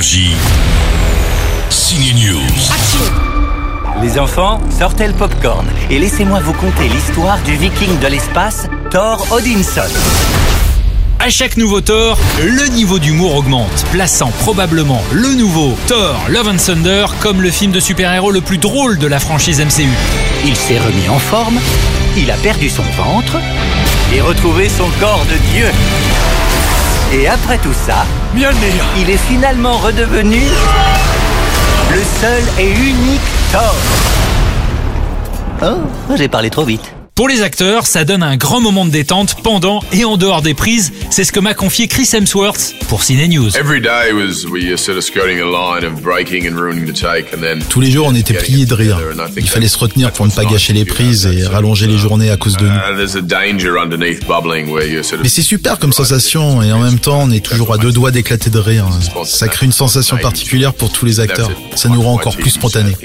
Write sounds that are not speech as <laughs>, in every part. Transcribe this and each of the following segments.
Énergie. Signe News. Les enfants, sortez le popcorn et laissez-moi vous conter l'histoire du viking de l'espace, Thor Odinson. À chaque nouveau Thor, le niveau d'humour augmente, plaçant probablement le nouveau Thor Love and Thunder comme le film de super-héros le plus drôle de la franchise MCU. Il s'est remis en forme, il a perdu son ventre et retrouvé son corps de dieu. Et après tout ça, il est finalement redevenu le seul et unique Thor. Oh, j'ai parlé trop vite. Pour les acteurs, ça donne un grand moment de détente pendant et en dehors des prises. C'est ce que m'a confié Chris Hemsworth pour Cine News. Tous les jours, on était pliés de rire. Il fallait se retenir pour ne pas gâcher les prises et rallonger les journées à cause de nous. Mais c'est super comme sensation et en même temps, on est toujours à deux doigts d'éclater de rire. Ça crée une sensation particulière pour tous les acteurs. Ça nous rend encore plus spontanés.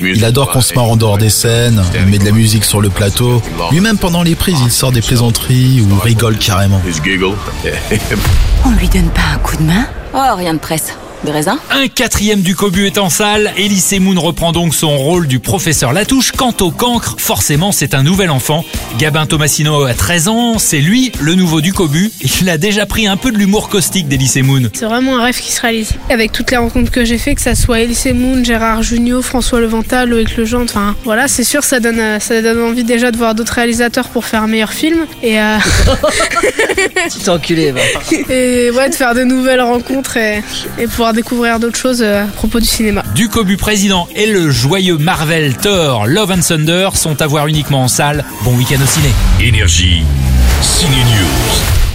Il adore qu'on se marre en dehors des scènes, il met de la musique sur le plateau. Lui-même pendant les prises, il sort des plaisanteries ou rigole carrément. On lui donne pas un coup de main? Oh, rien de presse. Des raisins Un quatrième du Cobu est en salle. Elise Moon reprend donc son rôle du professeur Latouche. Quant au cancre, forcément, c'est un nouvel enfant. Gabin Tomasino a 13 ans. C'est lui, le nouveau du Cobu. Il a déjà pris un peu de l'humour caustique d'Elise Moon. C'est vraiment un rêve qui se réalise. Avec toutes les rencontres que j'ai fait, que ça soit Elise Moon, Gérard Jugnot, François Levental, Loïc Lejean, enfin voilà, c'est sûr, ça donne, euh, ça donne envie déjà de voir d'autres réalisateurs pour faire un meilleur film. Et, euh... <laughs> Petit enculé, va. <laughs> et ouais, de faire de nouvelles rencontres et, et pouvoir découvrir d'autres choses euh, à propos du cinéma. Du Cobu président et le joyeux Marvel Thor Love and Thunder sont à voir uniquement en salle. Bon week-end au ciné. Énergie. Signe News.